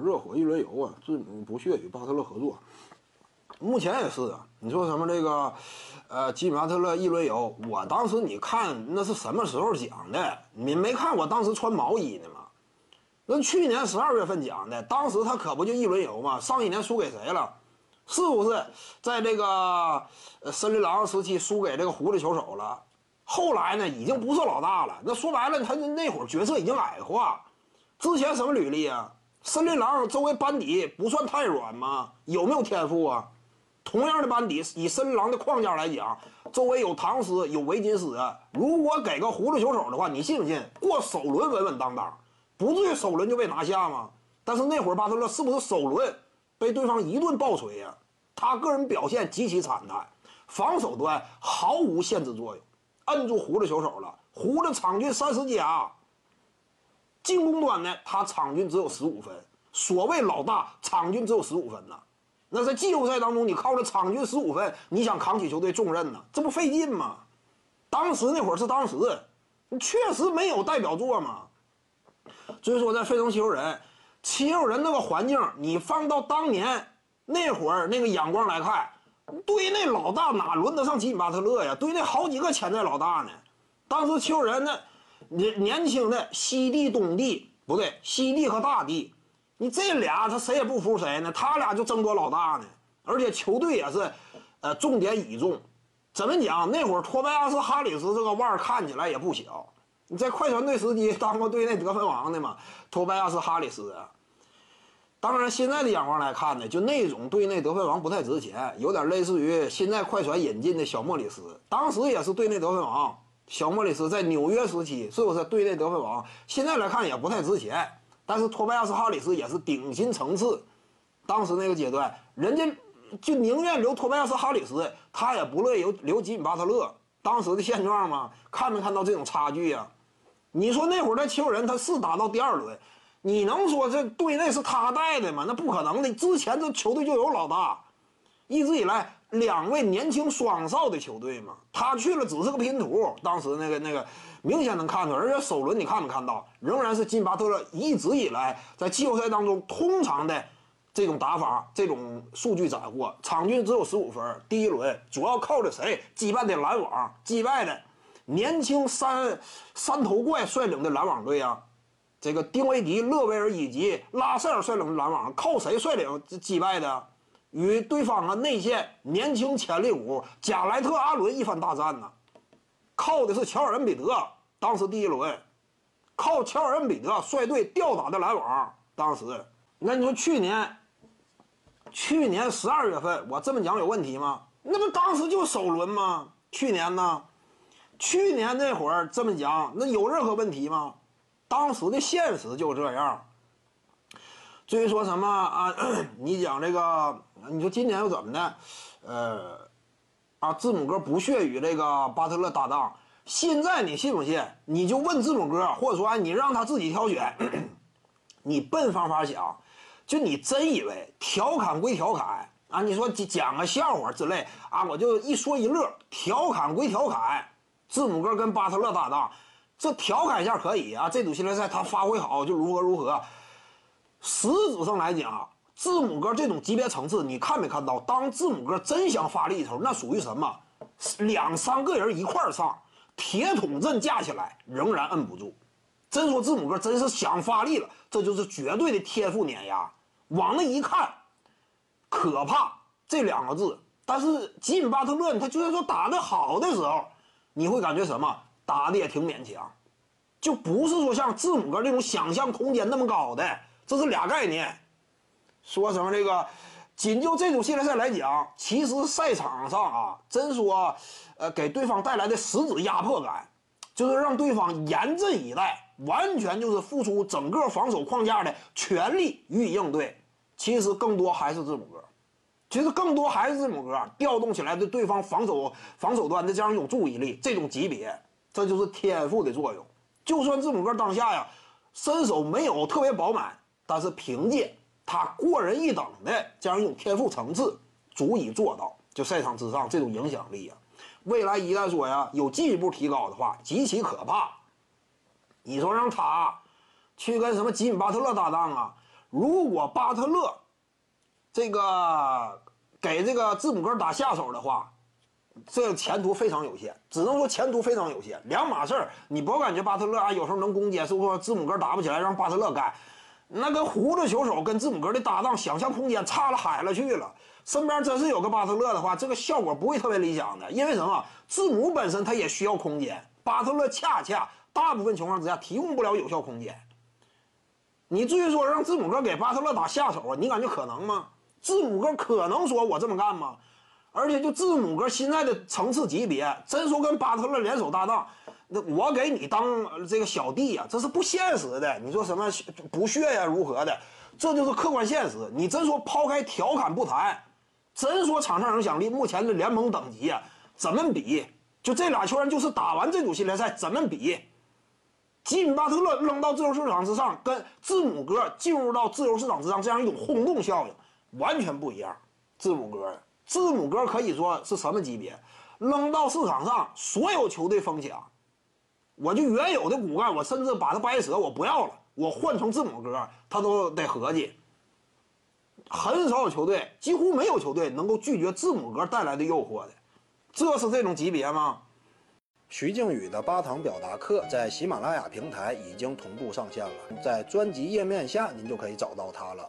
热火一轮游啊，字母不屑与巴特勒合作。目前也是啊，你说什么这个，呃，吉米巴特勒一轮游，我当时你看那是什么时候讲的？你没看我当时穿毛衣呢吗？那去年十二月份讲的，当时他可不就一轮游吗？上一年输给谁了？是不是在这个森林狼时期输给这个狐狸球手了？后来呢，已经不是老大了。那说白了，他那会儿角色已经矮化。之前什么履历啊？森林狼周围班底不算太软吗？有没有天赋啊？同样的班底，以森林狼的框架来讲，周围有唐斯，有维金斯。如果给个狐狸球手的话，你信不信过首轮稳稳当当，不至于首轮就被拿下吗？但是那会儿巴特勒是不是首轮被对方一顿暴锤呀？他个人表现极其惨淡，防守端毫无限制作用，摁住胡子球手了。胡子场均三十加，进攻端呢，他场均只有十五分。所谓老大，场均只有十五分呢。那在季后赛当中，你靠着场均十五分，你想扛起球队重任呢？这不费劲吗？当时那会儿是当时，确实没有代表作嘛。所以说，在费城七六人，七六人那个环境，你放到当年那会儿那个眼光来看，队内老大哪轮得上吉米巴特勒呀？队内好几个潜在老大呢。当时七六人那年年轻的西帝东帝不对，西帝和大帝。你这俩他谁也不服谁呢？他俩就争夺老大呢，而且球队也是，呃，重点倚重。怎么讲？那会儿托拜亚斯哈里斯这个腕儿看起来也不小。你在快船队时期当过队内得分王的嘛？托拜亚斯哈里斯。当然，现在的眼光来看呢，就那种队内得分王不太值钱，有点类似于现在快船引进的小莫里斯，当时也是队内得分王。小莫里斯在纽约时期是不是队内得分王？现在来看也不太值钱。但是托拜亚斯·哈里斯也是顶薪层次，当时那个阶段，人家就宁愿留托拜亚斯·哈里斯，他也不乐意留留吉米·巴特勒。当时的现状嘛，看没看到这种差距呀？你说那会儿的球人他是打到第二轮，你能说这队内是他带的吗？那不可能的。之前这球队就有老大，一直以来两位年轻双少的球队嘛，他去了只是个拼图。当时那个那个。明显能看出来，而且首轮你看没看到，仍然是金巴特勒一直以来在季后赛当中通常的这种打法，这种数据斩获，场均只有十五分。第一轮主要靠着谁击败的篮网，击败的年轻三三头怪率领的篮网队啊，这个丁威迪、勒维尔以及拉塞尔率领的篮网，靠谁率领击败的？与对方啊内线年轻潜力股贾莱特、阿伦一番大战呢。靠的是乔尔恩比德，当时第一轮，靠乔尔恩比德率队吊打的篮网。当时，那你说去年，去年十二月份，我这么讲有问题吗？那不当时就首轮吗？去年呢？去年那会儿这么讲，那有任何问题吗？当时的现实就这样。至于说什么啊？你讲这个，你说今年又怎么的？呃。啊，字母哥不屑与这个巴特勒搭档。现在你信不信？你就问字母哥，或者说你让他自己挑选。你笨方法想，就你真以为调侃归调侃啊？你说讲个笑话之类啊，我就一说一乐。调侃归调侃，字母哥跟巴特勒搭档，这调侃一下可以啊。这组系列赛他发挥好就如何如何。实质上来讲。字母哥这种级别层次，你看没看到？当字母哥真想发力的时候，那属于什么？两三个人一块上，铁桶阵架起来仍然摁不住。真说字母哥真是想发力了，这就是绝对的天赋碾压。往那一看，可怕这两个字。但是吉米巴特勒，他就算说打得好的时候，你会感觉什么？打的也挺勉强，就不是说像字母哥这种想象空间那么高的，这是俩概念。说什么这个，仅就这组系列赛来讲，其实赛场上啊，真说，呃，给对方带来的实质压迫感，就是让对方严阵以待，完全就是付出整个防守框架的全力予以应对。其实更多还是字母哥，其实更多还是字母哥调动起来对对方防守防守端的这样一种注意力，这种级别，这就是天赋的作用。就算字母哥当下呀，身手没有特别饱满，但是凭借。他过人一等的这样一种天赋层次，足以做到就赛场之上这种影响力啊！未来一旦说呀有进一步提高的话，极其可怕。你说让他去跟什么吉米巴特勒搭档啊？如果巴特勒这个给这个字母哥打下手的话，这前途非常有限，只能说前途非常有限，两码事儿。你不要感觉巴特勒啊有时候能攻坚，是不是字母哥打不起来，让巴特勒干。那个胡子球手跟字母哥的搭档，想象空间差了海了去了。身边真是有个巴特勒的话，这个效果不会特别理想的。因为什么？字母本身他也需要空间，巴特勒恰恰大部分情况之下提供不了有效空间。你至于说让字母哥给巴特勒打下手啊？你感觉可能吗？字母哥可能说我这么干吗？而且就字母哥现在的层次级别，真说跟巴特勒联手搭档。那我给你当这个小弟呀，这是不现实的。你说什么不屑呀，如何的？这就是客观现实。你真说抛开调侃不谈，真说场上影响力，目前的联盟等级啊，怎么比？就这俩球员，就是打完这组系列赛怎么比？吉米巴特勒扔到自由市场之上，跟字母哥进入到自由市场之上这样一种轰动效应，完全不一样。字母哥，字母哥可以说是什么级别？扔到市场上，所有球队疯抢。我就原有的骨干，我甚至把它掰折，我不要了，我换成字母哥，他都得合计。很少有球队，几乎没有球队能够拒绝字母哥带来的诱惑的，这是这种级别吗？徐静宇的八堂表达课在喜马拉雅平台已经同步上线了，在专辑页面下您就可以找到它了。